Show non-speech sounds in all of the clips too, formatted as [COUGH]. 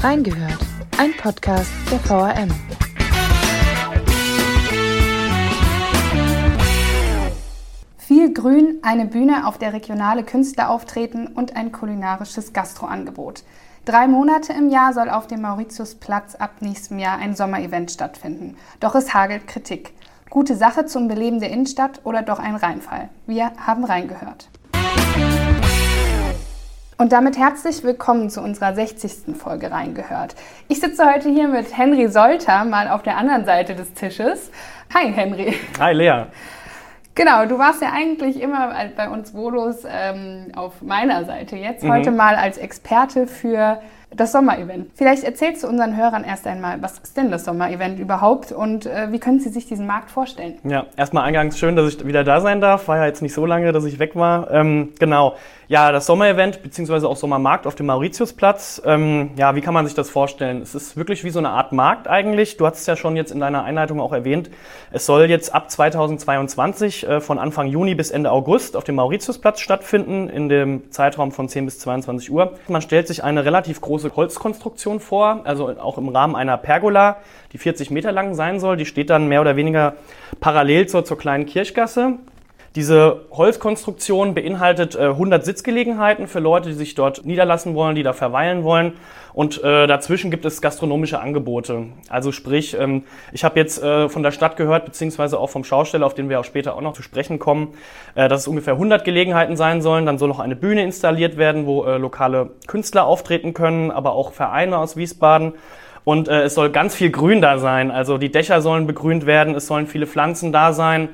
Reingehört, ein Podcast der VRM. Viel Grün, eine Bühne, auf der regionale Künstler auftreten und ein kulinarisches Gastroangebot. Drei Monate im Jahr soll auf dem Mauritiusplatz ab nächstem Jahr ein Sommerevent stattfinden. Doch es hagelt Kritik. Gute Sache zum Beleben der Innenstadt oder doch ein Reinfall? Wir haben reingehört. Und damit herzlich willkommen zu unserer 60. Folge reingehört. Ich sitze heute hier mit Henry Solter, mal auf der anderen Seite des Tisches. Hi Henry. Hi Lea. Genau, du warst ja eigentlich immer bei uns Volos ähm, auf meiner Seite. Jetzt mhm. heute mal als Experte für das Sommerevent. Vielleicht erzählst du unseren Hörern erst einmal, was ist denn das Sommerevent überhaupt und äh, wie können sie sich diesen Markt vorstellen? Ja, erstmal eingangs schön, dass ich wieder da sein darf. War ja jetzt nicht so lange, dass ich weg war. Ähm, genau. Ja, das Sommerevent beziehungsweise auch Sommermarkt auf dem Mauritiusplatz. Ähm, ja, wie kann man sich das vorstellen? Es ist wirklich wie so eine Art Markt eigentlich. Du hast es ja schon jetzt in deiner Einleitung auch erwähnt. Es soll jetzt ab 2022 äh, von Anfang Juni bis Ende August auf dem Mauritiusplatz stattfinden, in dem Zeitraum von 10 bis 22 Uhr. Man stellt sich eine relativ große Holzkonstruktion vor, also auch im Rahmen einer Pergola, die 40 Meter lang sein soll. Die steht dann mehr oder weniger parallel zur, zur kleinen Kirchgasse. Diese Holzkonstruktion beinhaltet äh, 100 Sitzgelegenheiten für Leute, die sich dort niederlassen wollen, die da verweilen wollen. Und äh, dazwischen gibt es gastronomische Angebote. Also sprich, ähm, ich habe jetzt äh, von der Stadt gehört, beziehungsweise auch vom Schausteller, auf den wir auch später auch noch zu sprechen kommen, äh, dass es ungefähr 100 Gelegenheiten sein sollen. Dann soll noch eine Bühne installiert werden, wo äh, lokale Künstler auftreten können, aber auch Vereine aus Wiesbaden. Und äh, es soll ganz viel Grün da sein. Also die Dächer sollen begrünt werden, es sollen viele Pflanzen da sein.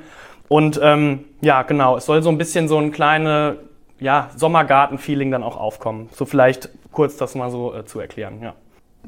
Und ähm, ja, genau, es soll so ein bisschen so ein kleine ja, Sommergarten-Feeling dann auch aufkommen. So vielleicht kurz das mal so äh, zu erklären, ja.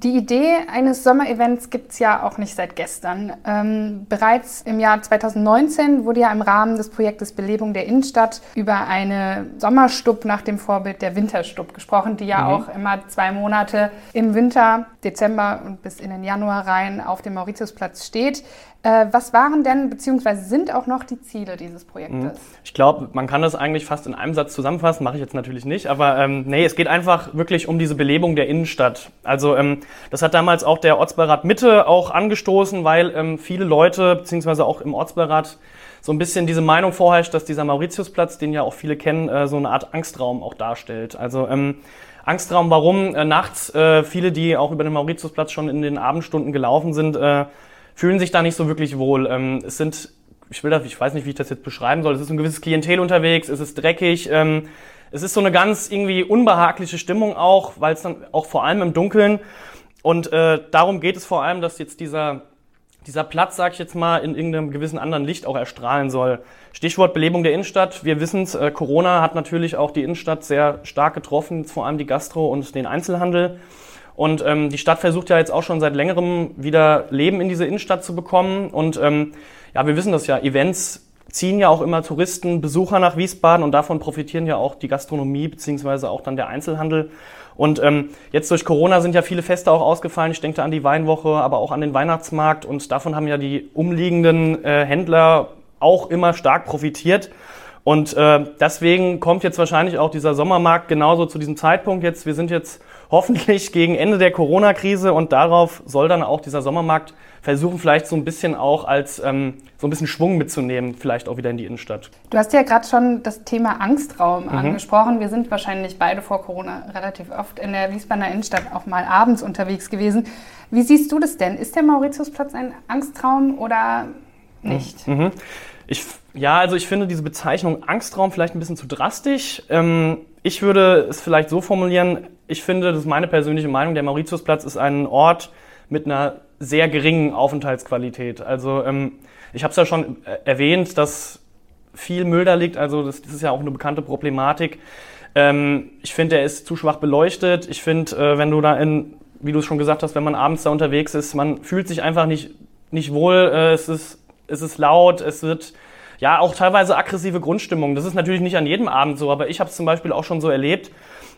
Die Idee eines Sommerevents gibt es ja auch nicht seit gestern. Ähm, bereits im Jahr 2019 wurde ja im Rahmen des Projektes Belebung der Innenstadt über eine Sommerstub nach dem Vorbild der Winterstub gesprochen, die ja mhm. auch immer zwei Monate im Winter, Dezember und bis in den Januar rein auf dem Mauritiusplatz steht. Äh, was waren denn beziehungsweise sind auch noch die Ziele dieses Projektes? Mhm. Ich glaube, man kann das eigentlich fast in einem Satz zusammenfassen, mache ich jetzt natürlich nicht, aber ähm, nee, es geht einfach wirklich um diese Belebung der Innenstadt. Also ähm, das hat damals auch der Ortsbeirat Mitte auch angestoßen, weil ähm, viele Leute beziehungsweise auch im Ortsbeirat so ein bisschen diese Meinung vorherrscht, dass dieser Mauritiusplatz, den ja auch viele kennen, äh, so eine Art Angstraum auch darstellt. Also ähm, Angstraum, warum äh, nachts äh, viele, die auch über den Mauritiusplatz schon in den Abendstunden gelaufen sind, äh, fühlen sich da nicht so wirklich wohl. Ähm, es sind, ich will das, ich weiß nicht, wie ich das jetzt beschreiben soll, es ist ein gewisses Klientel unterwegs, es ist dreckig, ähm, es ist so eine ganz irgendwie unbehagliche Stimmung auch, weil es dann auch vor allem im Dunkeln und äh, darum geht es vor allem, dass jetzt dieser dieser Platz, sag ich jetzt mal, in irgendeinem gewissen anderen Licht auch erstrahlen soll. Stichwort Belebung der Innenstadt. Wir wissen es, äh, Corona hat natürlich auch die Innenstadt sehr stark getroffen, vor allem die Gastro und den Einzelhandel. Und ähm, die Stadt versucht ja jetzt auch schon seit längerem wieder Leben in diese Innenstadt zu bekommen. Und ähm, ja, wir wissen das ja, Events ziehen ja auch immer Touristen, Besucher nach Wiesbaden und davon profitieren ja auch die Gastronomie beziehungsweise auch dann der Einzelhandel. Und ähm, jetzt durch Corona sind ja viele Feste auch ausgefallen. Ich denke da an die Weinwoche, aber auch an den Weihnachtsmarkt. Und davon haben ja die umliegenden äh, Händler auch immer stark profitiert. Und äh, deswegen kommt jetzt wahrscheinlich auch dieser Sommermarkt genauso zu diesem Zeitpunkt jetzt. Wir sind jetzt hoffentlich gegen Ende der Corona-Krise und darauf soll dann auch dieser Sommermarkt versuchen, vielleicht so ein bisschen auch als ähm, so ein bisschen Schwung mitzunehmen, vielleicht auch wieder in die Innenstadt. Du hast ja gerade schon das Thema Angstraum mhm. angesprochen. Wir sind wahrscheinlich beide vor Corona relativ oft in der Wiesbadener Innenstadt auch mal abends unterwegs gewesen. Wie siehst du das denn? Ist der Mauritiusplatz ein Angstraum oder nicht? Mhm. Ich, ja, also ich finde diese Bezeichnung Angstraum vielleicht ein bisschen zu drastisch. Ähm, ich würde es vielleicht so formulieren, ich finde, das ist meine persönliche Meinung, der Mauritiusplatz ist ein Ort mit einer sehr geringen Aufenthaltsqualität. Also ähm, ich habe es ja schon äh, erwähnt, dass viel Müll da liegt, also das, das ist ja auch eine bekannte Problematik. Ähm, ich finde, er ist zu schwach beleuchtet. Ich finde, äh, wenn du da in, wie du es schon gesagt hast, wenn man abends da unterwegs ist, man fühlt sich einfach nicht, nicht wohl. Äh, es, ist, es ist laut, es wird ja auch teilweise aggressive Grundstimmung. Das ist natürlich nicht an jedem Abend so, aber ich habe es zum Beispiel auch schon so erlebt.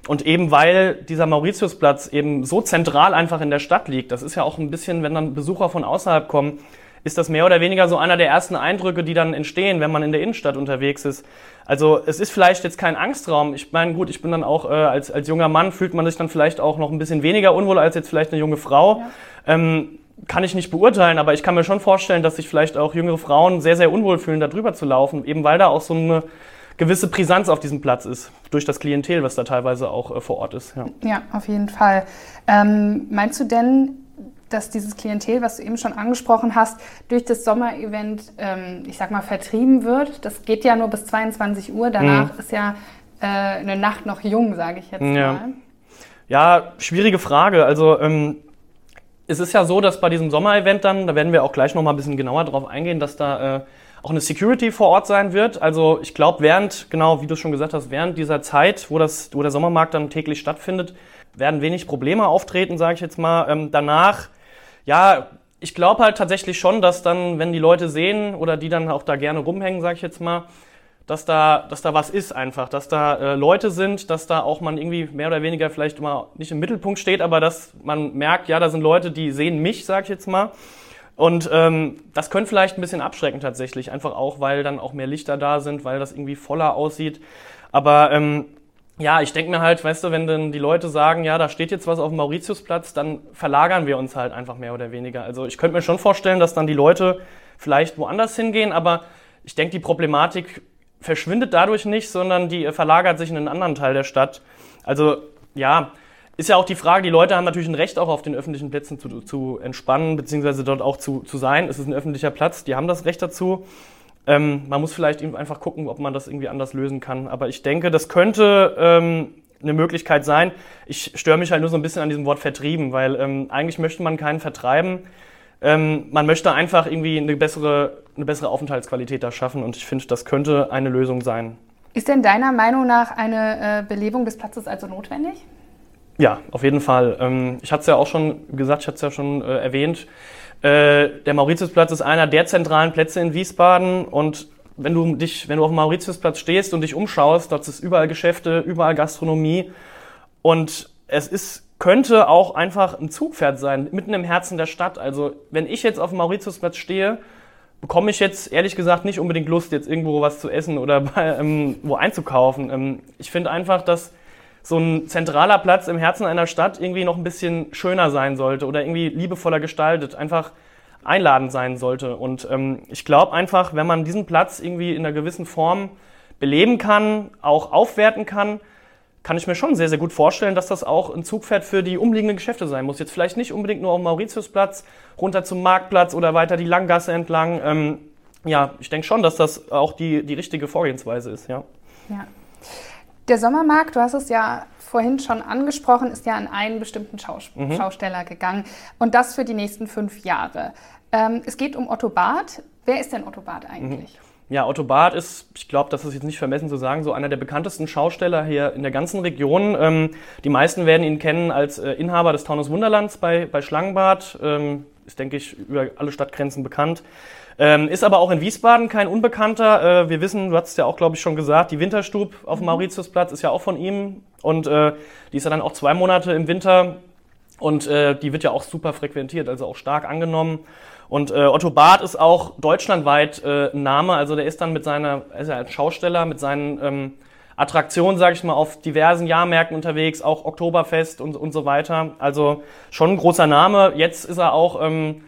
Und eben weil dieser Mauritiusplatz eben so zentral einfach in der Stadt liegt, das ist ja auch ein bisschen, wenn dann Besucher von außerhalb kommen, ist das mehr oder weniger so einer der ersten Eindrücke, die dann entstehen, wenn man in der Innenstadt unterwegs ist. Also es ist vielleicht jetzt kein Angstraum. Ich meine, gut, ich bin dann auch äh, als, als junger Mann fühlt man sich dann vielleicht auch noch ein bisschen weniger unwohl als jetzt vielleicht eine junge Frau. Ja. Ähm, kann ich nicht beurteilen, aber ich kann mir schon vorstellen, dass sich vielleicht auch jüngere Frauen sehr, sehr unwohl fühlen, da drüber zu laufen, eben weil da auch so eine gewisse Brisanz auf diesem Platz ist, durch das Klientel, was da teilweise auch äh, vor Ort ist. Ja, ja auf jeden Fall. Ähm, meinst du denn, dass dieses Klientel, was du eben schon angesprochen hast, durch das Sommerevent, ähm, ich sag mal, vertrieben wird? Das geht ja nur bis 22 Uhr, danach mhm. ist ja äh, eine Nacht noch jung, sage ich jetzt ja. mal. Ja, schwierige Frage. Also ähm, es ist ja so, dass bei diesem Sommerevent dann, da werden wir auch gleich noch mal ein bisschen genauer drauf eingehen, dass da äh, auch eine Security vor Ort sein wird. Also ich glaube, während, genau wie du schon gesagt hast, während dieser Zeit, wo, das, wo der Sommermarkt dann täglich stattfindet, werden wenig Probleme auftreten, sage ich jetzt mal. Ähm, danach, ja, ich glaube halt tatsächlich schon, dass dann, wenn die Leute sehen oder die dann auch da gerne rumhängen, sage ich jetzt mal, dass da, dass da was ist einfach, dass da äh, Leute sind, dass da auch man irgendwie mehr oder weniger vielleicht mal nicht im Mittelpunkt steht, aber dass man merkt, ja, da sind Leute, die sehen mich, sag ich jetzt mal. Und ähm, das könnte vielleicht ein bisschen abschrecken tatsächlich, einfach auch, weil dann auch mehr Lichter da sind, weil das irgendwie voller aussieht. Aber ähm, ja, ich denke mir halt, weißt du, wenn dann die Leute sagen, ja, da steht jetzt was auf dem Mauritiusplatz, dann verlagern wir uns halt einfach mehr oder weniger. Also ich könnte mir schon vorstellen, dass dann die Leute vielleicht woanders hingehen, aber ich denke, die Problematik verschwindet dadurch nicht, sondern die verlagert sich in einen anderen Teil der Stadt. Also ja, ist ja auch die Frage, die Leute haben natürlich ein Recht auch auf den öffentlichen Plätzen zu, zu entspannen, beziehungsweise dort auch zu, zu sein. Es ist ein öffentlicher Platz, die haben das Recht dazu. Ähm, man muss vielleicht einfach gucken, ob man das irgendwie anders lösen kann. Aber ich denke, das könnte ähm, eine Möglichkeit sein. Ich störe mich halt nur so ein bisschen an diesem Wort vertrieben, weil ähm, eigentlich möchte man keinen vertreiben. Ähm, man möchte einfach irgendwie eine bessere, eine bessere Aufenthaltsqualität da schaffen und ich finde, das könnte eine Lösung sein. Ist denn deiner Meinung nach eine äh, Belebung des Platzes also notwendig? Ja, auf jeden Fall. Ähm, ich hatte es ja auch schon gesagt, ich hatte es ja schon äh, erwähnt. Äh, der Mauritiusplatz ist einer der zentralen Plätze in Wiesbaden und wenn du dich, wenn du auf dem Mauritiusplatz stehst und dich umschaust, dort ist überall Geschäfte, überall Gastronomie und es ist könnte auch einfach ein Zugpferd sein, mitten im Herzen der Stadt. Also wenn ich jetzt auf dem Mauritiusplatz stehe, bekomme ich jetzt ehrlich gesagt nicht unbedingt Lust, jetzt irgendwo was zu essen oder [LAUGHS] bei, ähm, wo einzukaufen. Ähm, ich finde einfach, dass so ein zentraler Platz im Herzen einer Stadt irgendwie noch ein bisschen schöner sein sollte oder irgendwie liebevoller gestaltet, einfach einladend sein sollte. Und ähm, ich glaube einfach, wenn man diesen Platz irgendwie in einer gewissen Form beleben kann, auch aufwerten kann, kann ich mir schon sehr, sehr gut vorstellen, dass das auch ein Zugpferd für die umliegenden Geschäfte sein muss. Jetzt vielleicht nicht unbedingt nur auf Mauritiusplatz, runter zum Marktplatz oder weiter die Langgasse entlang. Ähm, ja, ich denke schon, dass das auch die, die richtige Vorgehensweise ist, ja. Ja. Der Sommermarkt, du hast es ja vorhin schon angesprochen, ist ja an einen bestimmten Schaus mhm. Schausteller gegangen und das für die nächsten fünf Jahre. Ähm, es geht um Otto Barth. Wer ist denn Otto Barth eigentlich? Mhm. Ja, Otto Barth ist, ich glaube, das ist jetzt nicht vermessen zu sagen, so einer der bekanntesten Schausteller hier in der ganzen Region. Ähm, die meisten werden ihn kennen als äh, Inhaber des Taunus Wunderlands bei, bei Schlangenbad. Ähm, ist, denke ich, über alle Stadtgrenzen bekannt. Ähm, ist aber auch in Wiesbaden kein Unbekannter. Äh, wir wissen, du hast es ja auch, glaube ich, schon gesagt, die Winterstub auf mhm. Mauritiusplatz ist ja auch von ihm. Und äh, die ist ja dann auch zwei Monate im Winter. Und äh, die wird ja auch super frequentiert, also auch stark angenommen. Und äh, Otto Barth ist auch deutschlandweit äh, ein Name. Also der ist dann mit seiner, er ist ja als Schausteller, mit seinen ähm, Attraktionen, sage ich mal, auf diversen Jahrmärkten unterwegs, auch Oktoberfest und, und so weiter. Also schon ein großer Name. Jetzt ist er auch ähm,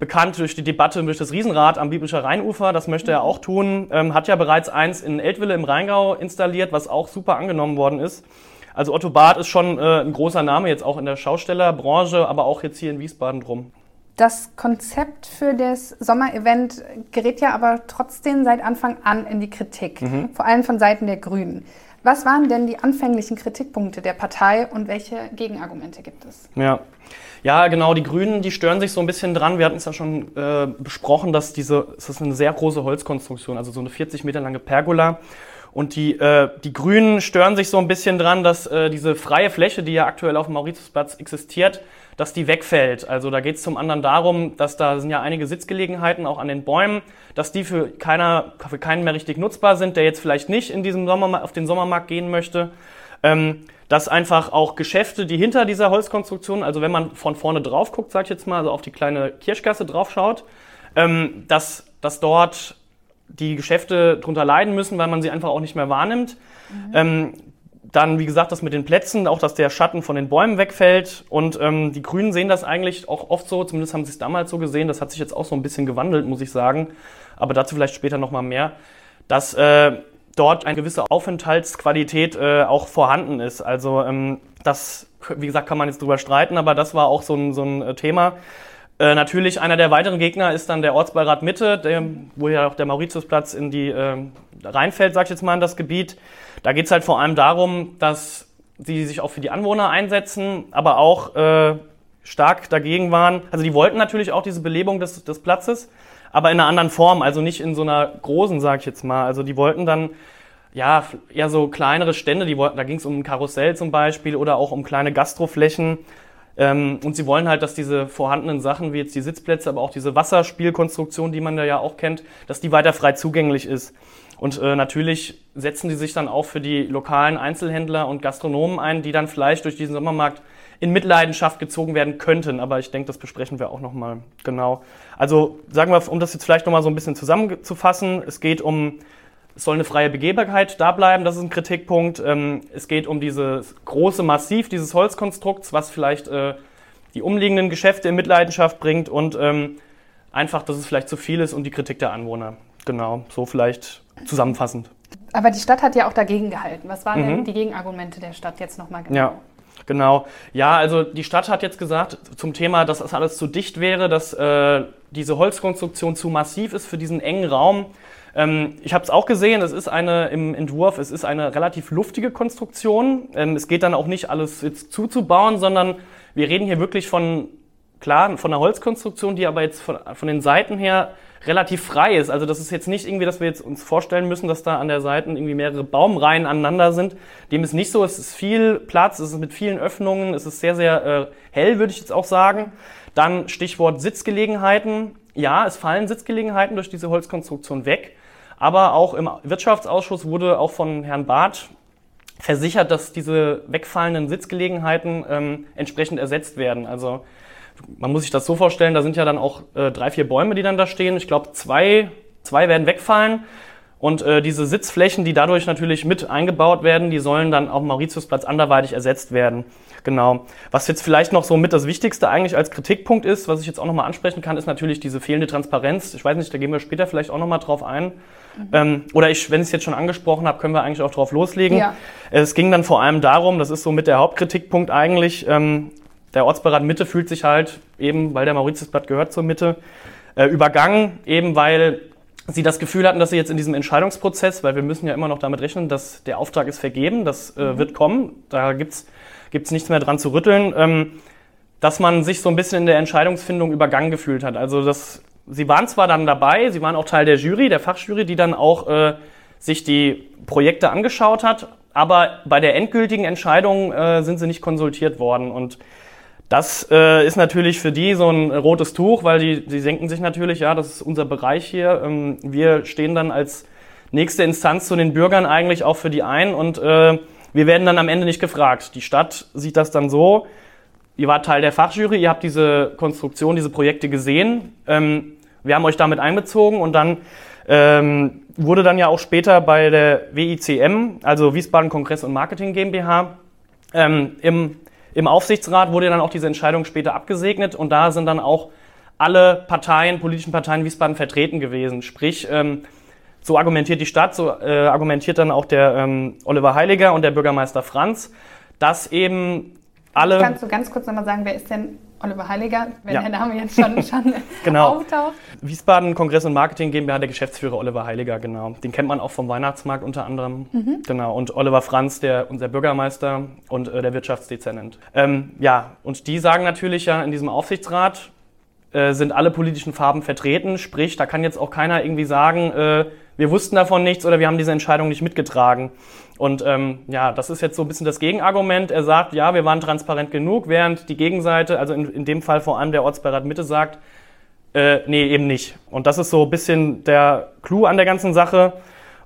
bekannt durch die Debatte durch das Riesenrad am Biblischer Rheinufer. Das möchte er auch tun. Ähm, hat ja bereits eins in Eltville im Rheingau installiert, was auch super angenommen worden ist. Also Otto Barth ist schon äh, ein großer Name jetzt auch in der Schaustellerbranche, aber auch jetzt hier in Wiesbaden drum. Das Konzept für das Sommerevent gerät ja aber trotzdem seit Anfang an in die Kritik, mhm. vor allem von Seiten der Grünen. Was waren denn die anfänglichen Kritikpunkte der Partei und welche Gegenargumente gibt es? Ja. Ja, genau, die Grünen, die stören sich so ein bisschen dran. Wir hatten es ja schon äh, besprochen, dass diese, es ist eine sehr große Holzkonstruktion, also so eine 40 Meter lange Pergola. Und die, äh, die Grünen stören sich so ein bisschen dran, dass äh, diese freie Fläche, die ja aktuell auf dem Mauritiusplatz existiert, dass die wegfällt. Also da geht es zum anderen darum, dass da sind ja einige Sitzgelegenheiten auch an den Bäumen, dass die für, keiner, für keinen mehr richtig nutzbar sind, der jetzt vielleicht nicht in diesem Sommer auf den Sommermarkt gehen möchte. Ähm, dass einfach auch Geschäfte, die hinter dieser Holzkonstruktion, also wenn man von vorne drauf guckt, sag ich jetzt mal, also auf die kleine Kirschgasse drauf schaut, ähm, dass, dass dort die Geschäfte drunter leiden müssen, weil man sie einfach auch nicht mehr wahrnimmt. Mhm. Ähm, dann, wie gesagt, das mit den Plätzen, auch dass der Schatten von den Bäumen wegfällt. Und ähm, die Grünen sehen das eigentlich auch oft so, zumindest haben sie es damals so gesehen. Das hat sich jetzt auch so ein bisschen gewandelt, muss ich sagen. Aber dazu vielleicht später nochmal mehr, dass äh, dort eine gewisse Aufenthaltsqualität äh, auch vorhanden ist. Also ähm, das, wie gesagt, kann man jetzt drüber streiten, aber das war auch so ein, so ein äh, Thema. Äh, natürlich einer der weiteren Gegner ist dann der Ortsbeirat Mitte, der, wo ja auch der Mauritiusplatz in die äh, reinfällt, sag ich jetzt mal, in das Gebiet. Da geht es halt vor allem darum, dass sie sich auch für die Anwohner einsetzen, aber auch äh, stark dagegen waren. Also die wollten natürlich auch diese Belebung des, des Platzes, aber in einer anderen Form, also nicht in so einer großen, sag ich jetzt mal. Also die wollten dann ja eher so kleinere Stände, die wollten, da ging es um ein Karussell zum Beispiel oder auch um kleine Gastroflächen. Ähm, und sie wollen halt, dass diese vorhandenen Sachen, wie jetzt die Sitzplätze, aber auch diese Wasserspielkonstruktion, die man da ja auch kennt, dass die weiter frei zugänglich ist. Und äh, natürlich setzen die sich dann auch für die lokalen Einzelhändler und Gastronomen ein, die dann vielleicht durch diesen Sommermarkt in Mitleidenschaft gezogen werden könnten. Aber ich denke, das besprechen wir auch nochmal genau. Also sagen wir, um das jetzt vielleicht nochmal so ein bisschen zusammenzufassen, es geht um, es soll eine freie Begehbarkeit da bleiben, das ist ein Kritikpunkt. Ähm, es geht um dieses große Massiv dieses Holzkonstrukts, was vielleicht äh, die umliegenden Geschäfte in Mitleidenschaft bringt und ähm, einfach, dass es vielleicht zu viel ist und die Kritik der Anwohner. Genau, so vielleicht zusammenfassend. Aber die Stadt hat ja auch dagegen gehalten. Was waren mhm. denn die Gegenargumente der Stadt jetzt nochmal genau? Ja. Genau. Ja, also die Stadt hat jetzt gesagt zum Thema, dass das alles zu dicht wäre, dass äh, diese Holzkonstruktion zu massiv ist für diesen engen Raum. Ähm, ich habe es auch gesehen, es ist eine im Entwurf, es ist eine relativ luftige Konstruktion. Ähm, es geht dann auch nicht alles jetzt zuzubauen, sondern wir reden hier wirklich von klar von einer Holzkonstruktion, die aber jetzt von, von den Seiten her relativ frei ist. Also das ist jetzt nicht irgendwie, dass wir jetzt uns vorstellen müssen, dass da an der Seiten irgendwie mehrere Baumreihen aneinander sind. Dem ist nicht so. Es ist viel Platz, es ist mit vielen Öffnungen, es ist sehr, sehr äh, hell, würde ich jetzt auch sagen. Dann Stichwort Sitzgelegenheiten. Ja, es fallen Sitzgelegenheiten durch diese Holzkonstruktion weg. Aber auch im Wirtschaftsausschuss wurde auch von Herrn Barth versichert, dass diese wegfallenden Sitzgelegenheiten ähm, entsprechend ersetzt werden. Also man muss sich das so vorstellen, da sind ja dann auch äh, drei, vier Bäume, die dann da stehen. Ich glaube, zwei, zwei werden wegfallen. Und äh, diese Sitzflächen, die dadurch natürlich mit eingebaut werden, die sollen dann auf Mauritiusplatz anderweitig ersetzt werden. Genau. Was jetzt vielleicht noch so mit das Wichtigste eigentlich als Kritikpunkt ist, was ich jetzt auch nochmal ansprechen kann, ist natürlich diese fehlende Transparenz. Ich weiß nicht, da gehen wir später vielleicht auch nochmal drauf ein. Mhm. Ähm, oder ich, wenn ich es jetzt schon angesprochen habe, können wir eigentlich auch drauf loslegen. Ja. Es ging dann vor allem darum, das ist so mit der Hauptkritikpunkt eigentlich, ähm, der Ortsberat Mitte fühlt sich halt eben, weil der Mauritiusblatt gehört zur Mitte, äh, übergangen, eben weil sie das Gefühl hatten, dass sie jetzt in diesem Entscheidungsprozess, weil wir müssen ja immer noch damit rechnen, dass der Auftrag ist vergeben, das äh, mhm. wird kommen, da gibt's gibt's nichts mehr dran zu rütteln, ähm, dass man sich so ein bisschen in der Entscheidungsfindung übergangen gefühlt hat. Also das, sie waren zwar dann dabei, sie waren auch Teil der Jury, der Fachjury, die dann auch äh, sich die Projekte angeschaut hat, aber bei der endgültigen Entscheidung äh, sind sie nicht konsultiert worden und das äh, ist natürlich für die so ein rotes Tuch, weil die, die denken sich natürlich, ja, das ist unser Bereich hier. Ähm, wir stehen dann als nächste Instanz zu den Bürgern eigentlich auch für die ein und äh, wir werden dann am Ende nicht gefragt. Die Stadt sieht das dann so, ihr wart Teil der Fachjury, ihr habt diese Konstruktion, diese Projekte gesehen, ähm, wir haben euch damit einbezogen und dann ähm, wurde dann ja auch später bei der WICM, also Wiesbaden Kongress und Marketing GmbH, ähm, im im Aufsichtsrat wurde dann auch diese Entscheidung später abgesegnet und da sind dann auch alle Parteien, politischen Parteien Wiesbaden vertreten gewesen. Sprich, ähm, so argumentiert die Stadt, so äh, argumentiert dann auch der ähm, Oliver Heiliger und der Bürgermeister Franz, dass eben alle. Kannst du ganz kurz nochmal sagen, wer ist denn Oliver Heiliger, wenn ja. der Name jetzt schon, [LAUGHS] schon genau. auftaucht. Wiesbaden Kongress und Marketing GmbH, der Geschäftsführer Oliver Heiliger, genau. Den kennt man auch vom Weihnachtsmarkt unter anderem. Mhm. Genau. Und Oliver Franz, der unser Bürgermeister und äh, der Wirtschaftsdezernent. Ähm, ja, und die sagen natürlich ja in diesem Aufsichtsrat, äh, sind alle politischen Farben vertreten. Sprich, da kann jetzt auch keiner irgendwie sagen, äh, wir wussten davon nichts oder wir haben diese Entscheidung nicht mitgetragen. Und ähm, ja, das ist jetzt so ein bisschen das Gegenargument. Er sagt, ja, wir waren transparent genug, während die Gegenseite, also in, in dem Fall vor allem der Ortsbeirat Mitte, sagt, äh, nee, eben nicht. Und das ist so ein bisschen der Clou an der ganzen Sache.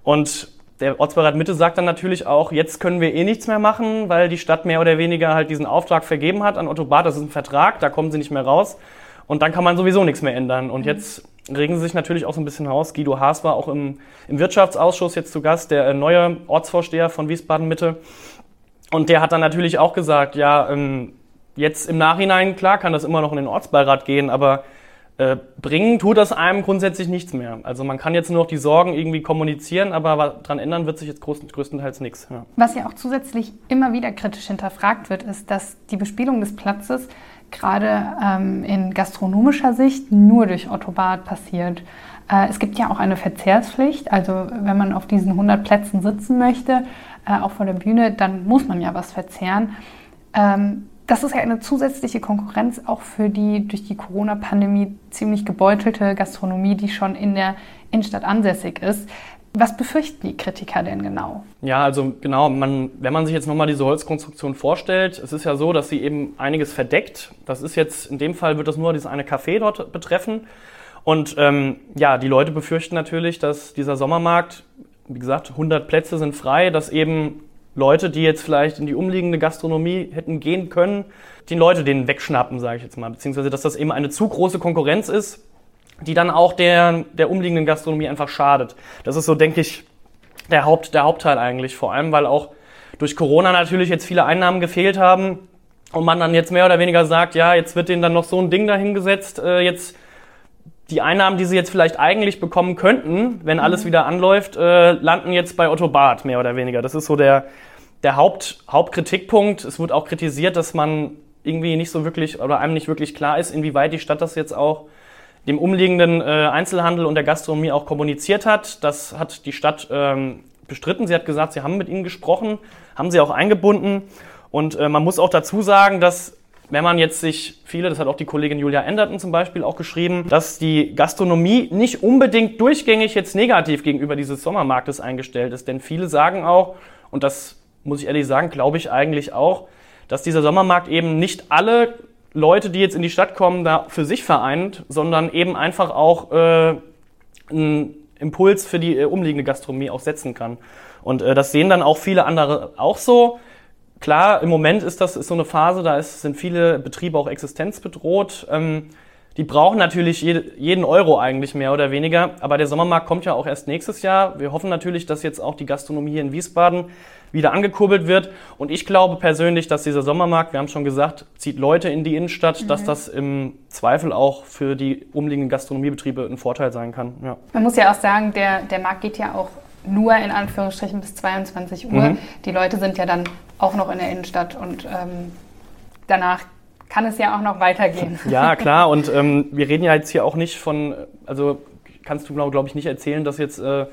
Und der Ortsbeirat Mitte sagt dann natürlich auch, jetzt können wir eh nichts mehr machen, weil die Stadt mehr oder weniger halt diesen Auftrag vergeben hat an Otto Barth. Das ist ein Vertrag, da kommen sie nicht mehr raus. Und dann kann man sowieso nichts mehr ändern. Und mhm. jetzt regen sie sich natürlich auch so ein bisschen aus. Guido Haas war auch im, im Wirtschaftsausschuss jetzt zu Gast, der äh, neue Ortsvorsteher von Wiesbaden Mitte. Und der hat dann natürlich auch gesagt, ja, ähm, jetzt im Nachhinein, klar, kann das immer noch in den Ortsbeirat gehen, aber äh, bringen tut das einem grundsätzlich nichts mehr. Also man kann jetzt nur noch die Sorgen irgendwie kommunizieren, aber daran ändern wird sich jetzt größtenteils nichts. Ja. Was ja auch zusätzlich immer wieder kritisch hinterfragt wird, ist, dass die Bespielung des Platzes gerade ähm, in gastronomischer Sicht nur durch Otto passiert. Äh, es gibt ja auch eine Verzehrspflicht, also wenn man auf diesen 100 Plätzen sitzen möchte, äh, auch vor der Bühne, dann muss man ja was verzehren. Ähm, das ist ja eine zusätzliche Konkurrenz auch für die durch die Corona-Pandemie ziemlich gebeutelte Gastronomie, die schon in der Innenstadt ansässig ist. Was befürchten die Kritiker denn genau? Ja, also genau, man, wenn man sich jetzt nochmal diese Holzkonstruktion vorstellt, es ist ja so, dass sie eben einiges verdeckt. Das ist jetzt, in dem Fall wird das nur dieses eine Café dort betreffen. Und ähm, ja, die Leute befürchten natürlich, dass dieser Sommermarkt, wie gesagt, 100 Plätze sind frei, dass eben Leute, die jetzt vielleicht in die umliegende Gastronomie hätten gehen können, die Leute denen wegschnappen, sage ich jetzt mal. Beziehungsweise, dass das eben eine zu große Konkurrenz ist, die dann auch der, der umliegenden Gastronomie einfach schadet. Das ist so, denke ich, der, Haupt, der Hauptteil eigentlich. Vor allem, weil auch durch Corona natürlich jetzt viele Einnahmen gefehlt haben und man dann jetzt mehr oder weniger sagt, ja, jetzt wird denen dann noch so ein Ding dahingesetzt, äh, jetzt die Einnahmen, die sie jetzt vielleicht eigentlich bekommen könnten, wenn alles mhm. wieder anläuft, äh, landen jetzt bei Otto Barth, mehr oder weniger. Das ist so der, der Haupt, Hauptkritikpunkt. Es wird auch kritisiert, dass man irgendwie nicht so wirklich oder einem nicht wirklich klar ist, inwieweit die Stadt das jetzt auch dem umliegenden äh, Einzelhandel und der Gastronomie auch kommuniziert hat. Das hat die Stadt ähm, bestritten. Sie hat gesagt, sie haben mit ihnen gesprochen, haben sie auch eingebunden. Und äh, man muss auch dazu sagen, dass wenn man jetzt sich viele, das hat auch die Kollegin Julia Enderton zum Beispiel auch geschrieben, dass die Gastronomie nicht unbedingt durchgängig jetzt negativ gegenüber dieses Sommermarktes eingestellt ist. Denn viele sagen auch, und das muss ich ehrlich sagen, glaube ich eigentlich auch, dass dieser Sommermarkt eben nicht alle Leute, die jetzt in die Stadt kommen, da für sich vereint, sondern eben einfach auch äh, einen Impuls für die äh, umliegende Gastronomie auch setzen kann. Und äh, das sehen dann auch viele andere auch so. Klar, im Moment ist das ist so eine Phase, da ist, sind viele Betriebe auch existenzbedroht. Ähm, die brauchen natürlich jede, jeden Euro eigentlich mehr oder weniger. Aber der Sommermarkt kommt ja auch erst nächstes Jahr. Wir hoffen natürlich, dass jetzt auch die Gastronomie hier in Wiesbaden wieder angekurbelt wird. Und ich glaube persönlich, dass dieser Sommermarkt, wir haben schon gesagt, zieht Leute in die Innenstadt, mhm. dass das im Zweifel auch für die umliegenden Gastronomiebetriebe ein Vorteil sein kann. Ja. Man muss ja auch sagen, der, der Markt geht ja auch nur in Anführungsstrichen bis 22 Uhr. Mhm. Die Leute sind ja dann auch noch in der Innenstadt und ähm, danach kann es ja auch noch weitergehen. [LAUGHS] Ja, klar. Und ähm, wir reden ja jetzt hier auch nicht von, also kannst du, glaube ich, nicht erzählen, dass jetzt äh,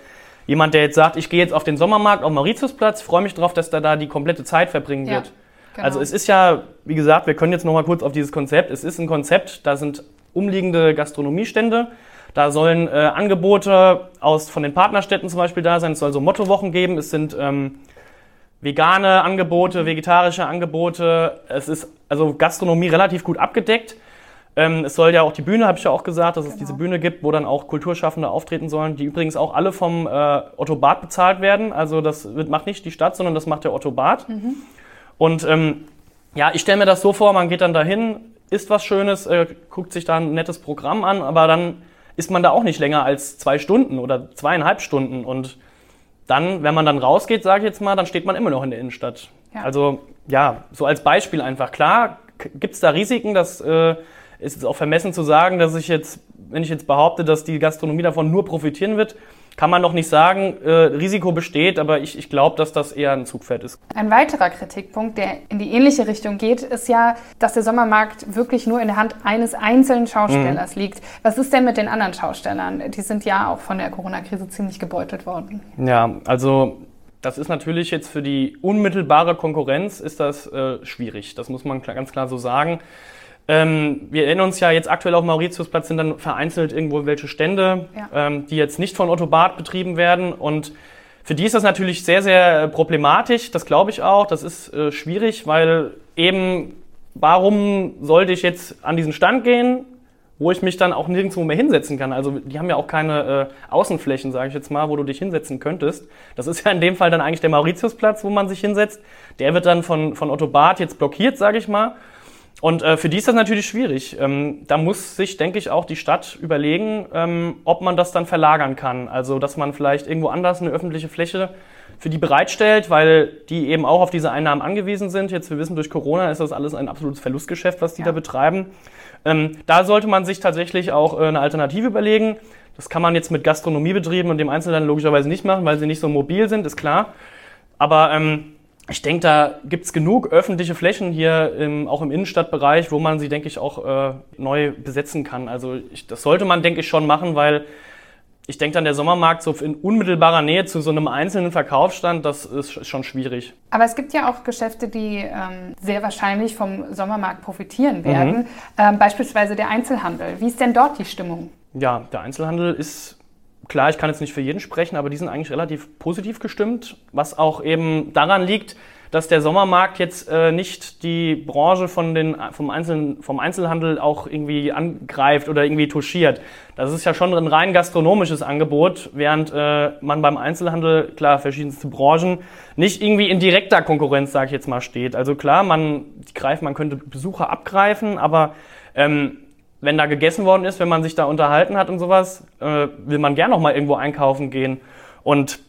jemand, der jetzt sagt, ich gehe jetzt auf den Sommermarkt auf Mauritiusplatz, freue mich drauf, dass der da die komplette Zeit verbringen ja, wird. Genau. Also es ist ja, wie gesagt, wir können jetzt noch mal kurz auf dieses Konzept. Es ist ein Konzept, da sind umliegende Gastronomiestände. Da sollen äh, Angebote aus, von den Partnerstädten zum Beispiel da sein. Es soll so Mottowochen geben. Es sind ähm, vegane Angebote, vegetarische Angebote. Es ist also Gastronomie relativ gut abgedeckt. Ähm, es soll ja auch die Bühne, habe ich ja auch gesagt, dass genau. es diese Bühne gibt, wo dann auch Kulturschaffende auftreten sollen, die übrigens auch alle vom äh, Otto Barth bezahlt werden. Also das wird, macht nicht die Stadt, sondern das macht der Otto Barth. Mhm. Und ähm, ja, ich stelle mir das so vor, man geht dann dahin, isst was Schönes, äh, guckt sich da ein nettes Programm an, aber dann ist man da auch nicht länger als zwei Stunden oder zweieinhalb Stunden. Und dann, wenn man dann rausgeht, sage ich jetzt mal, dann steht man immer noch in der Innenstadt. Ja. Also ja, so als Beispiel einfach. Klar, gibt es da Risiken, das äh, ist jetzt auch vermessen zu sagen, dass ich jetzt, wenn ich jetzt behaupte, dass die Gastronomie davon nur profitieren wird, kann man noch nicht sagen. Äh, Risiko besteht, aber ich, ich glaube, dass das eher ein Zugpferd ist. Ein weiterer Kritikpunkt, der in die ähnliche Richtung geht, ist ja, dass der Sommermarkt wirklich nur in der Hand eines einzelnen Schaustellers mhm. liegt. Was ist denn mit den anderen Schaustellern? Die sind ja auch von der Corona-Krise ziemlich gebeutelt worden. Ja, also das ist natürlich jetzt für die unmittelbare Konkurrenz ist das äh, schwierig. Das muss man ganz klar so sagen. Ähm, wir erinnern uns ja jetzt aktuell auf Mauritiusplatz sind dann vereinzelt irgendwo welche Stände, ja. ähm, die jetzt nicht von Otto Barth betrieben werden. Und für die ist das natürlich sehr, sehr problematisch. Das glaube ich auch. Das ist äh, schwierig, weil eben, warum sollte ich jetzt an diesen Stand gehen, wo ich mich dann auch nirgendwo mehr hinsetzen kann? Also die haben ja auch keine äh, Außenflächen, sage ich jetzt mal, wo du dich hinsetzen könntest. Das ist ja in dem Fall dann eigentlich der Mauritiusplatz, wo man sich hinsetzt. Der wird dann von, von Otto Barth jetzt blockiert, sage ich mal. Und äh, für die ist das natürlich schwierig. Ähm, da muss sich, denke ich, auch die Stadt überlegen, ähm, ob man das dann verlagern kann. Also, dass man vielleicht irgendwo anders eine öffentliche Fläche für die bereitstellt, weil die eben auch auf diese Einnahmen angewiesen sind. Jetzt, wir wissen, durch Corona ist das alles ein absolutes Verlustgeschäft, was die ja. da betreiben. Ähm, da sollte man sich tatsächlich auch äh, eine Alternative überlegen. Das kann man jetzt mit Gastronomiebetrieben und dem Einzelhandel logischerweise nicht machen, weil sie nicht so mobil sind, ist klar. Aber ähm, ich denke, da gibt es genug öffentliche Flächen hier im, auch im Innenstadtbereich, wo man sie, denke ich, auch äh, neu besetzen kann. Also ich, das sollte man, denke ich, schon machen, weil ich denke dann, der Sommermarkt so in unmittelbarer Nähe zu so einem einzelnen Verkaufsstand, das ist schon schwierig. Aber es gibt ja auch Geschäfte, die ähm, sehr wahrscheinlich vom Sommermarkt profitieren werden. Mhm. Ähm, beispielsweise der Einzelhandel. Wie ist denn dort die Stimmung? Ja, der Einzelhandel ist klar, ich kann jetzt nicht für jeden sprechen, aber die sind eigentlich relativ positiv gestimmt, was auch eben daran liegt, dass der Sommermarkt jetzt äh, nicht die Branche von den, vom, Einzelnen, vom Einzelhandel auch irgendwie angreift oder irgendwie touchiert. Das ist ja schon ein rein gastronomisches Angebot, während äh, man beim Einzelhandel, klar, verschiedenste Branchen, nicht irgendwie in direkter Konkurrenz, sage ich jetzt mal, steht. Also klar, man, greift, man könnte Besucher abgreifen, aber ähm, wenn da gegessen worden ist, wenn man sich da unterhalten hat und sowas, äh, will man gern noch mal irgendwo einkaufen gehen. Und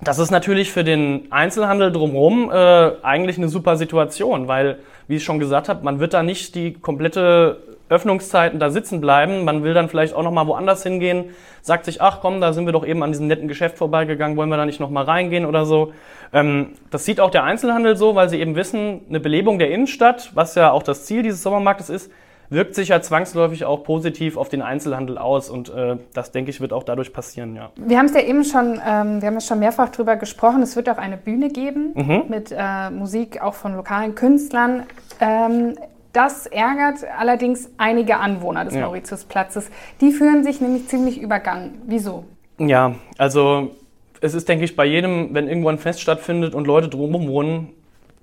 das ist natürlich für den Einzelhandel drumherum äh, eigentlich eine super Situation, weil, wie ich schon gesagt habe, man wird da nicht die komplette Öffnungszeiten da sitzen bleiben. Man will dann vielleicht auch noch mal woanders hingehen, sagt sich, ach komm, da sind wir doch eben an diesem netten Geschäft vorbeigegangen, wollen wir da nicht noch mal reingehen oder so. Ähm, das sieht auch der Einzelhandel so, weil sie eben wissen, eine Belebung der Innenstadt, was ja auch das Ziel dieses Sommermarktes ist, wirkt sich ja zwangsläufig auch positiv auf den Einzelhandel aus und äh, das denke ich wird auch dadurch passieren, ja. Wir haben es ja eben schon, ähm, wir haben es schon mehrfach drüber gesprochen. Es wird auch eine Bühne geben mhm. mit äh, Musik auch von lokalen Künstlern. Ähm, das ärgert allerdings einige Anwohner des ja. Mauritiusplatzes. Die fühlen sich nämlich ziemlich übergangen. Wieso? Ja, also es ist, denke ich, bei jedem, wenn irgendwo ein Fest stattfindet und Leute drumherum wohnen,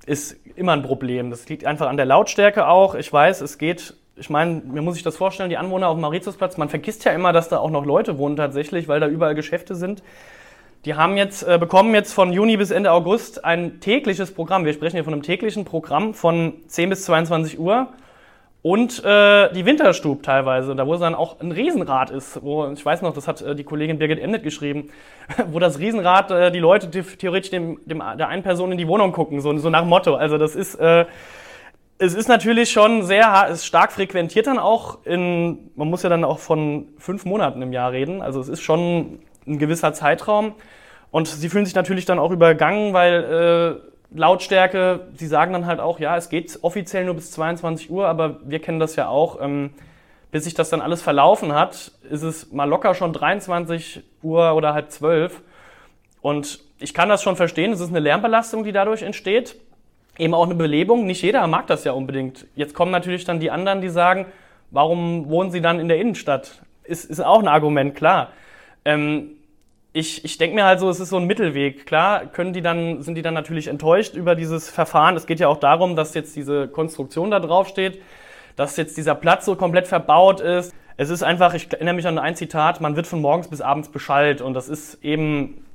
ist immer ein Problem. Das liegt einfach an der Lautstärke auch. Ich weiß, es geht ich meine, mir muss ich das vorstellen, die Anwohner auf dem Mauritiusplatz, man vergisst ja immer, dass da auch noch Leute wohnen tatsächlich, weil da überall Geschäfte sind. Die haben jetzt, äh, bekommen jetzt von Juni bis Ende August ein tägliches Programm. Wir sprechen hier von einem täglichen Programm von 10 bis 22 Uhr. Und äh, die Winterstub teilweise, da wo es dann auch ein Riesenrad ist, wo, ich weiß noch, das hat äh, die Kollegin Birgit Emnet geschrieben, [LAUGHS] wo das Riesenrad äh, die Leute theoretisch dem, dem, der einen Person in die Wohnung gucken, so, so nach Motto. Also das ist, äh, es ist natürlich schon sehr ist stark frequentiert dann auch in, man muss ja dann auch von fünf Monaten im Jahr reden, also es ist schon ein gewisser Zeitraum. Und sie fühlen sich natürlich dann auch übergangen, weil äh, Lautstärke, sie sagen dann halt auch, ja, es geht offiziell nur bis 22 Uhr, aber wir kennen das ja auch, ähm, bis sich das dann alles verlaufen hat, ist es mal locker schon 23 Uhr oder halb zwölf. Und ich kann das schon verstehen, es ist eine Lärmbelastung, die dadurch entsteht eben auch eine Belebung. Nicht jeder mag das ja unbedingt. Jetzt kommen natürlich dann die anderen, die sagen, warum wohnen sie dann in der Innenstadt? Ist, ist auch ein Argument, klar. Ähm, ich, ich denke mir halt so, es ist so ein Mittelweg. Klar, können die dann, sind die dann natürlich enttäuscht über dieses Verfahren. Es geht ja auch darum, dass jetzt diese Konstruktion da drauf steht, dass jetzt dieser Platz so komplett verbaut ist. Es ist einfach, ich erinnere mich an ein Zitat, man wird von morgens bis abends beschallt und das ist eben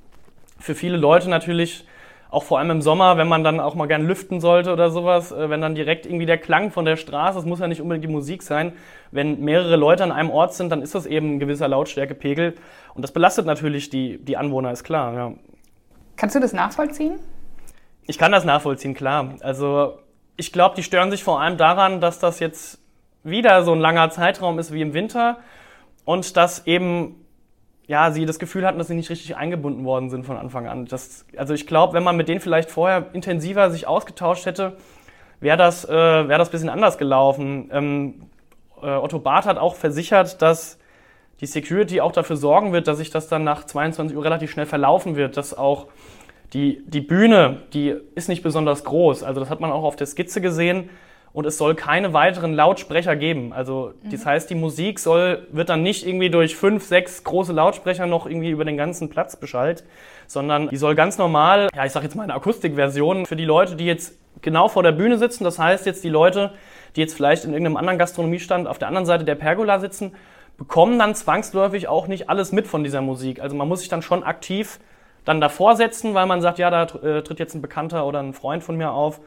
für viele Leute natürlich auch vor allem im Sommer, wenn man dann auch mal gern lüften sollte oder sowas, äh, wenn dann direkt irgendwie der Klang von der Straße, es muss ja nicht unbedingt die Musik sein, wenn mehrere Leute an einem Ort sind, dann ist das eben ein gewisser Lautstärkepegel und das belastet natürlich die, die Anwohner, ist klar. Ja. Kannst du das nachvollziehen? Ich kann das nachvollziehen, klar. Also ich glaube, die stören sich vor allem daran, dass das jetzt wieder so ein langer Zeitraum ist wie im Winter und dass eben ja, sie das Gefühl hatten, dass sie nicht richtig eingebunden worden sind von Anfang an. Das, also ich glaube, wenn man mit denen vielleicht vorher intensiver sich ausgetauscht hätte, wäre das, äh, wär das bisschen anders gelaufen. Ähm, äh, Otto Barth hat auch versichert, dass die Security auch dafür sorgen wird, dass sich das dann nach 22 Uhr relativ schnell verlaufen wird, dass auch die, die Bühne, die ist nicht besonders groß. Also das hat man auch auf der Skizze gesehen und es soll keine weiteren Lautsprecher geben. Also mhm. das heißt, die Musik soll, wird dann nicht irgendwie durch fünf, sechs große Lautsprecher noch irgendwie über den ganzen Platz beschallt, sondern die soll ganz normal, ja ich sag jetzt mal eine Akustikversion für die Leute, die jetzt genau vor der Bühne sitzen. Das heißt jetzt die Leute, die jetzt vielleicht in irgendeinem anderen Gastronomiestand auf der anderen Seite der Pergola sitzen, bekommen dann zwangsläufig auch nicht alles mit von dieser Musik. Also man muss sich dann schon aktiv dann davor setzen, weil man sagt, ja, da äh, tritt jetzt ein Bekannter oder ein Freund von mir auf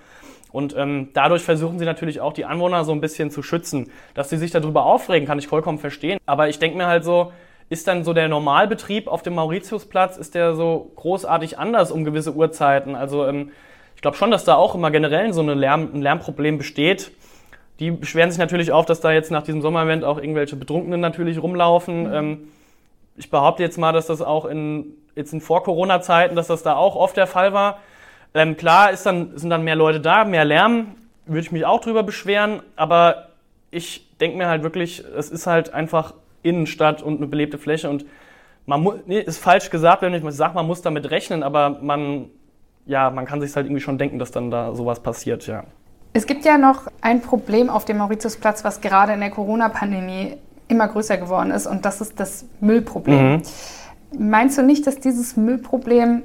Und ähm, dadurch versuchen sie natürlich auch die Anwohner so ein bisschen zu schützen. Dass sie sich darüber aufregen, kann ich vollkommen verstehen. Aber ich denke mir halt so, ist dann so der Normalbetrieb auf dem Mauritiusplatz, ist der so großartig anders um gewisse Uhrzeiten? Also ähm, ich glaube schon, dass da auch immer generell so eine Lärm, ein Lärmproblem besteht. Die beschweren sich natürlich auch, dass da jetzt nach diesem Sommerevent auch irgendwelche Betrunkenen natürlich rumlaufen. Mhm. Ähm, ich behaupte jetzt mal, dass das auch in, jetzt in Vor-Corona-Zeiten, dass das da auch oft der Fall war. Ähm, klar ist dann, sind dann mehr Leute da, mehr Lärm, würde ich mich auch drüber beschweren, aber ich denke mir halt wirklich, es ist halt einfach Innenstadt und eine belebte Fläche und man muss, nee, ist falsch gesagt, wenn ich sage, man muss damit rechnen, aber man, ja, man kann sich halt irgendwie schon denken, dass dann da sowas passiert, ja. Es gibt ja noch ein Problem auf dem Mauritiusplatz, was gerade in der Corona-Pandemie immer größer geworden ist und das ist das Müllproblem. Mhm. Meinst du nicht, dass dieses Müllproblem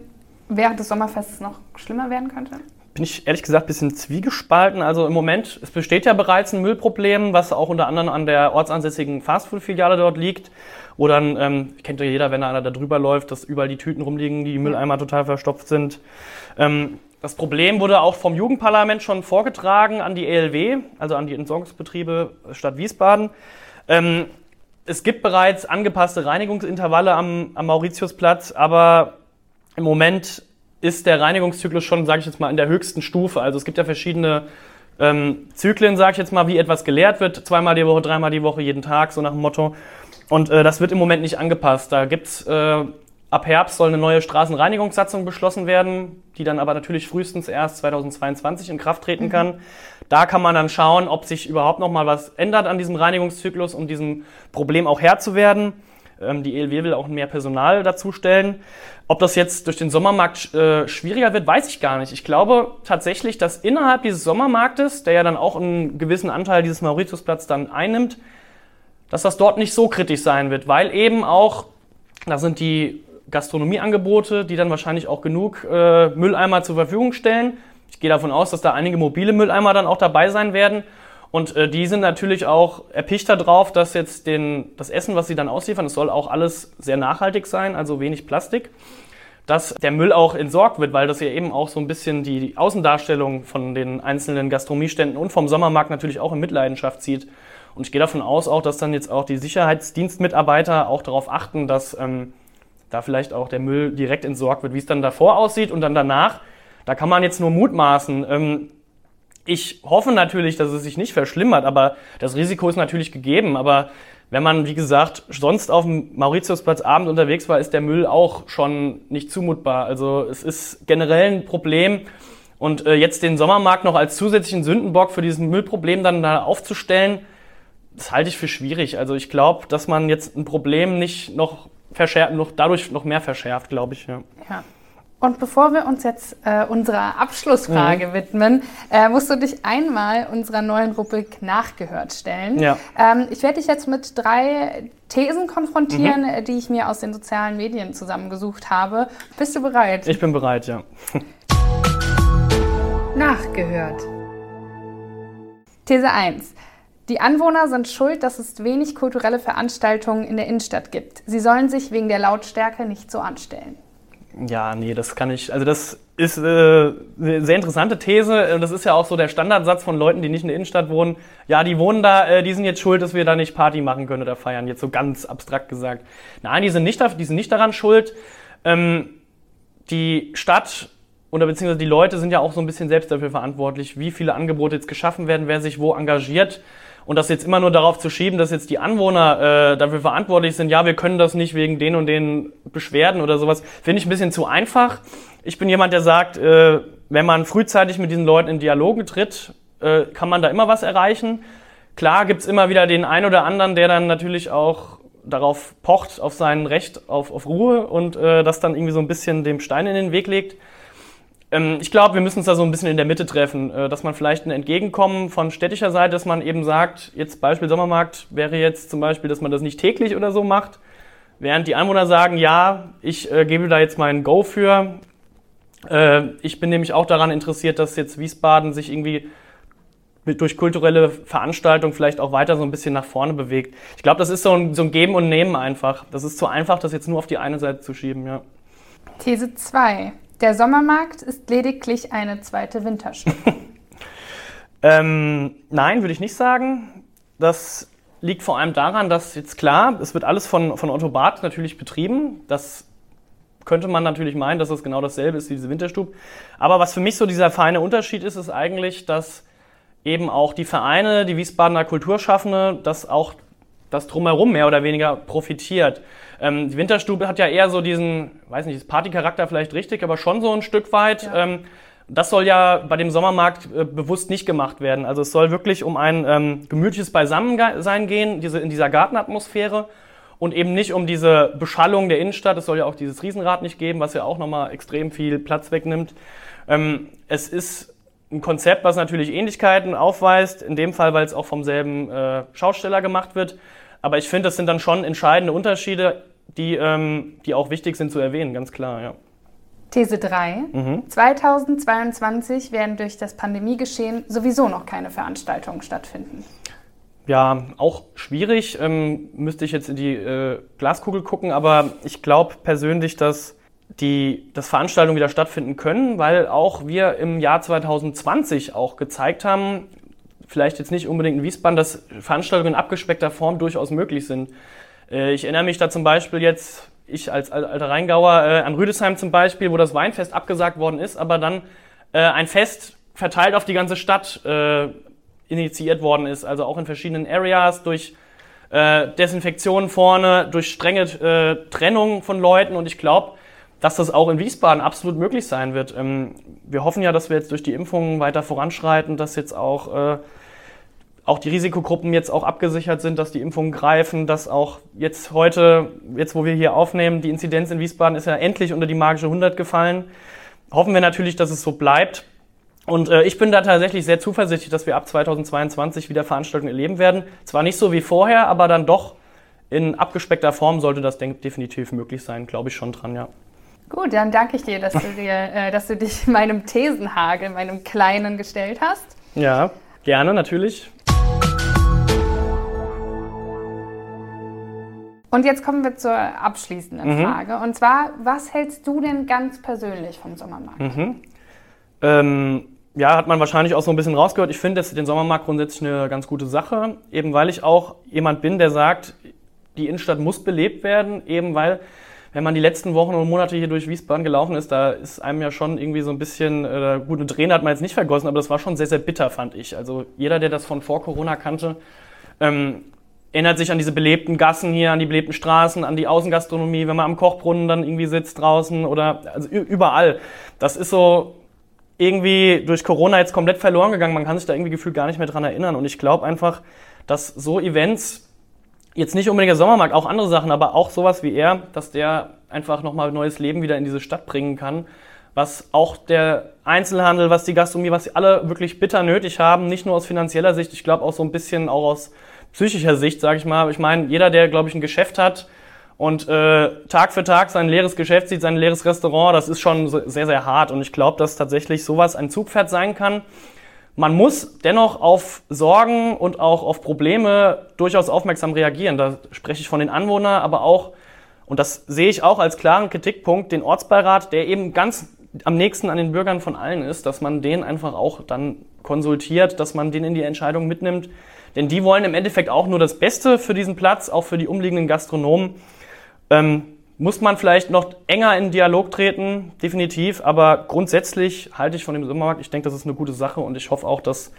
während des Sommerfestes noch schlimmer werden könnte? Bin ich ehrlich gesagt ein bisschen zwiegespalten. Also im Moment, es besteht ja bereits ein Müllproblem, was auch unter anderem an der ortsansässigen Fastfood-Filiale dort liegt. Wo dann, ähm, kennt ja jeder, wenn einer da drüber läuft, dass überall die Tüten rumliegen, die Mülleimer total verstopft sind. Ähm, das Problem wurde auch vom Jugendparlament schon vorgetragen an die ELW, also an die Entsorgungsbetriebe Stadt Wiesbaden. Ähm, es gibt bereits angepasste Reinigungsintervalle am, am Mauritiusplatz, aber im Moment ist der Reinigungszyklus schon, sage ich jetzt mal, in der höchsten Stufe. Also es gibt ja verschiedene ähm, Zyklen, sage ich jetzt mal, wie etwas geleert wird. Zweimal die Woche, dreimal die Woche, jeden Tag, so nach dem Motto. Und äh, das wird im Moment nicht angepasst. Da gibt's äh, ab Herbst soll eine neue Straßenreinigungssatzung beschlossen werden, die dann aber natürlich frühestens erst 2022 in Kraft treten mhm. kann. Da kann man dann schauen, ob sich überhaupt noch mal was ändert an diesem Reinigungszyklus, um diesem Problem auch Herr zu werden. Ähm, die ELW will auch mehr Personal dazustellen. Ob das jetzt durch den Sommermarkt äh, schwieriger wird, weiß ich gar nicht. Ich glaube tatsächlich, dass innerhalb dieses Sommermarktes, der ja dann auch einen gewissen Anteil dieses Mauritiusplatz dann einnimmt, dass das dort nicht so kritisch sein wird, weil eben auch, da sind die Gastronomieangebote, die dann wahrscheinlich auch genug äh, Mülleimer zur Verfügung stellen. Ich gehe davon aus, dass da einige mobile Mülleimer dann auch dabei sein werden. Und äh, die sind natürlich auch erpichter drauf, dass jetzt den, das Essen, was sie dann ausliefern, es soll auch alles sehr nachhaltig sein, also wenig Plastik, dass der Müll auch entsorgt wird, weil das ja eben auch so ein bisschen die Außendarstellung von den einzelnen Gastronomieständen und vom Sommermarkt natürlich auch in Mitleidenschaft zieht. Und ich gehe davon aus auch, dass dann jetzt auch die Sicherheitsdienstmitarbeiter auch darauf achten, dass ähm, da vielleicht auch der Müll direkt entsorgt wird, wie es dann davor aussieht und dann danach. Da kann man jetzt nur mutmaßen. Ähm, ich hoffe natürlich, dass es sich nicht verschlimmert, aber das Risiko ist natürlich gegeben. Aber wenn man, wie gesagt, sonst auf dem Mauritiusplatz abend unterwegs war, ist der Müll auch schon nicht zumutbar. Also es ist generell ein Problem. Und äh, jetzt den Sommermarkt noch als zusätzlichen Sündenbock für diesen Müllproblem dann da aufzustellen, das halte ich für schwierig. Also ich glaube, dass man jetzt ein Problem nicht noch verschärft, noch dadurch noch mehr verschärft, glaube ich. Ja. ja. Und bevor wir uns jetzt äh, unserer Abschlussfrage mhm. widmen, äh, musst du dich einmal unserer neuen Rubrik nachgehört stellen. Ja. Ähm, ich werde dich jetzt mit drei Thesen konfrontieren, mhm. die ich mir aus den sozialen Medien zusammengesucht habe. Bist du bereit? Ich bin bereit, ja. [LAUGHS] Nachgehört. These 1. Die Anwohner sind schuld, dass es wenig kulturelle Veranstaltungen in der Innenstadt gibt. Sie sollen sich wegen der Lautstärke nicht so anstellen. Ja, nee, das kann ich. Also das ist äh, eine sehr interessante These. Das ist ja auch so der Standardsatz von Leuten, die nicht in der Innenstadt wohnen. Ja, die wohnen da, äh, die sind jetzt schuld, dass wir da nicht Party machen können oder feiern. Jetzt so ganz abstrakt gesagt. Nein, die sind nicht, die sind nicht daran schuld. Ähm, die Stadt oder beziehungsweise die Leute sind ja auch so ein bisschen selbst dafür verantwortlich, wie viele Angebote jetzt geschaffen werden, wer sich wo engagiert. Und das jetzt immer nur darauf zu schieben, dass jetzt die Anwohner äh, dafür verantwortlich sind, ja, wir können das nicht wegen den und den Beschwerden oder sowas, finde ich ein bisschen zu einfach. Ich bin jemand, der sagt, äh, wenn man frühzeitig mit diesen Leuten in Dialoge tritt, äh, kann man da immer was erreichen. Klar gibt's immer wieder den einen oder anderen, der dann natürlich auch darauf pocht, auf sein Recht auf, auf Ruhe und äh, das dann irgendwie so ein bisschen dem Stein in den Weg legt. Ähm, ich glaube, wir müssen uns da so ein bisschen in der Mitte treffen, äh, dass man vielleicht ein Entgegenkommen von städtischer Seite, dass man eben sagt, jetzt Beispiel Sommermarkt wäre jetzt zum Beispiel, dass man das nicht täglich oder so macht, während die Anwohner sagen, ja, ich äh, gebe da jetzt meinen Go für. Äh, ich bin nämlich auch daran interessiert, dass jetzt Wiesbaden sich irgendwie durch kulturelle Veranstaltungen vielleicht auch weiter so ein bisschen nach vorne bewegt. Ich glaube, das ist so ein, so ein Geben und Nehmen einfach. Das ist zu einfach, das jetzt nur auf die eine Seite zu schieben, ja. These 2. Der Sommermarkt ist lediglich eine zweite Wintershow. [LAUGHS] Ähm, nein, würde ich nicht sagen. Das liegt vor allem daran, dass jetzt klar, es wird alles von, von Otto Barth natürlich betrieben. Das könnte man natürlich meinen, dass das genau dasselbe ist wie diese Winterstub. Aber was für mich so dieser feine Unterschied ist, ist eigentlich, dass eben auch die Vereine, die Wiesbadener Kulturschaffende, dass auch das drumherum mehr oder weniger profitiert. Ähm, die Winterstube hat ja eher so diesen, weiß nicht, ist Partycharakter vielleicht richtig, aber schon so ein Stück weit. Ja. Ähm, das soll ja bei dem Sommermarkt äh, bewusst nicht gemacht werden. Also es soll wirklich um ein ähm, gemütliches Beisammensein gehen, diese, in dieser Gartenatmosphäre und eben nicht um diese Beschallung der Innenstadt. Es soll ja auch dieses Riesenrad nicht geben, was ja auch nochmal extrem viel Platz wegnimmt. Ähm, es ist ein Konzept, was natürlich Ähnlichkeiten aufweist, in dem Fall, weil es auch vom selben äh, Schausteller gemacht wird. Aber ich finde, das sind dann schon entscheidende Unterschiede, die, ähm, die auch wichtig sind zu erwähnen, ganz klar, ja. These 3. Mhm. 2022 werden durch das Pandemiegeschehen sowieso noch keine Veranstaltungen stattfinden. Ja, auch schwierig. Ähm, müsste ich jetzt in die äh, Glaskugel gucken, aber ich glaube persönlich, dass die, dass Veranstaltungen wieder stattfinden können, weil auch wir im Jahr 2020 auch gezeigt haben, vielleicht jetzt nicht unbedingt in Wiesbaden, dass Veranstaltungen in abgespeckter Form durchaus möglich sind. Äh, ich erinnere mich da zum Beispiel jetzt, ich als alter Rheingauer, äh, an Rüdesheim zum Beispiel, wo das Weinfest abgesagt worden ist, aber dann äh, ein Fest verteilt auf die ganze Stadt initiiert worden ist, also auch in verschiedenen Areas durch Desinfektion vorne, durch strenge Trennung von Leuten und ich glaube, dass das auch in Wiesbaden absolut möglich sein wird. Ähm, wir hoffen ja, dass wir jetzt durch die Impfungen weiter voranschreiten, dass jetzt auch, äh, auch die Risikogruppen jetzt auch abgesichert sind, dass die Impfungen greifen, dass auch jetzt heute, jetzt wo wir hier aufnehmen, die Inzidenz in Wiesbaden ist ja endlich unter die magische 100 gefallen. Hoffen wir natürlich, dass es so bleibt. Und äh, ich bin da tatsächlich sehr zuversichtlich, dass wir ab 2022 wieder Veranstaltungen erleben werden. Zwar nicht so wie vorher, aber dann doch in abgespeckter Form sollte das definitiv möglich sein, glaube ich schon dran, ja. Gut, dann danke ich dir, dass du, dir, [LAUGHS] äh, dass du dich meinem Thesenhagel, meinem kleinen, gestellt hast. Ja, gerne, natürlich. Und jetzt kommen wir zur abschließenden mhm. Frage. Und zwar, was hältst du denn ganz persönlich vom Sommermarkt? Mhm. Ähm, ja, hat man wahrscheinlich auch so ein bisschen rausgehört. Ich finde den Sommermarkt grundsätzlich eine ganz gute Sache, eben weil ich auch jemand bin, der sagt, die Innenstadt muss belebt werden, eben weil wenn man die letzten Wochen und Monate hier durch Wiesbaden gelaufen ist, da ist einem ja schon irgendwie so ein bisschen, äh, gut, eine Träne hat man jetzt nicht vergossen, aber das war schon sehr, sehr bitter, fand ich. Also jeder, der das von vor Corona kannte, ähm, erinnert sich an diese belebten Gassen hier, an die belebten Straßen, an die Außengastronomie, wenn man am Kochbrunnen dann irgendwie sitzt draußen oder also überall. Das ist so irgendwie durch Corona jetzt komplett verloren gegangen. Man kann sich da irgendwie gefühlt gar nicht mehr dran erinnern. Und ich glaube einfach, dass so Events jetzt nicht unbedingt der Sommermarkt, auch andere Sachen, aber auch sowas wie er, dass der einfach nochmal neues Leben wieder in diese Stadt bringen kann. Was auch der Einzelhandel, was die Gastronomie, was sie alle wirklich bitter nötig haben, nicht nur aus finanzieller Sicht, ich glaube auch so ein bisschen auch aus psychischer Sicht, sage ich mal. Ich meine, jeder, der, glaube ich, ein Geschäft hat und äh, Tag für Tag sein leeres Geschäft sieht, sein leeres Restaurant, das ist schon sehr, sehr hart. Und ich glaube, dass tatsächlich sowas ein Zugpferd sein kann, man muss dennoch auf Sorgen und auch auf Probleme durchaus aufmerksam reagieren. Da spreche ich von den Anwohnern, aber auch, und das sehe ich auch als klaren Kritikpunkt, den Ortsbeirat, der eben ganz am nächsten an den Bürgern von allen ist, dass man den einfach auch dann konsultiert, dass man den in die Entscheidung mitnimmt. Denn die wollen im Endeffekt auch nur das Beste für diesen Platz, auch für die umliegenden Gastronomen. Ähm, muss man vielleicht noch enger in Dialog treten, definitiv. Aber grundsätzlich halte ich von dem Sommermarkt, ich denke, das ist eine gute Sache und ich hoffe auch, dass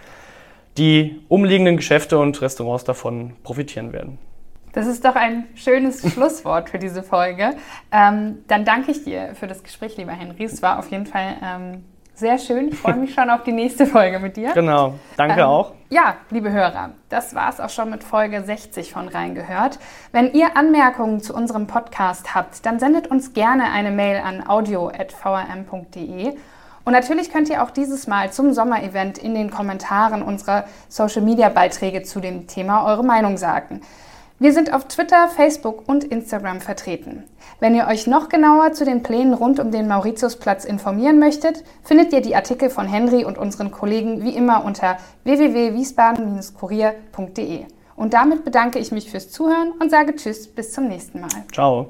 die umliegenden Geschäfte und Restaurants davon profitieren werden. Das ist doch ein schönes [LAUGHS] Schlusswort für diese Folge. Ähm, dann danke ich dir für das Gespräch, lieber Henry. Es war auf jeden Fall ähm, sehr schön. Ich freue mich schon auf die nächste Folge mit dir. Genau. Danke ähm, auch. Ja, liebe Hörer, das war es auch schon mit Folge 60 von Reingehört. Wenn ihr Anmerkungen zu unserem Podcast habt, dann sendet uns gerne eine Mail an audio.vrm.de. Und natürlich könnt ihr auch dieses Mal zum Sommerevent in den Kommentaren unserer Social-Media-Beiträge zu dem Thema eure Meinung sagen. Wir sind auf Twitter, Facebook und Instagram vertreten. Wenn ihr euch noch genauer zu den Plänen rund um den Mauritiusplatz informieren möchtet, findet ihr die Artikel von Henry und unseren Kollegen wie immer unter www.wiesbaden-kurier.de. Und damit bedanke ich mich fürs Zuhören und sage Tschüss, bis zum nächsten Mal. Ciao.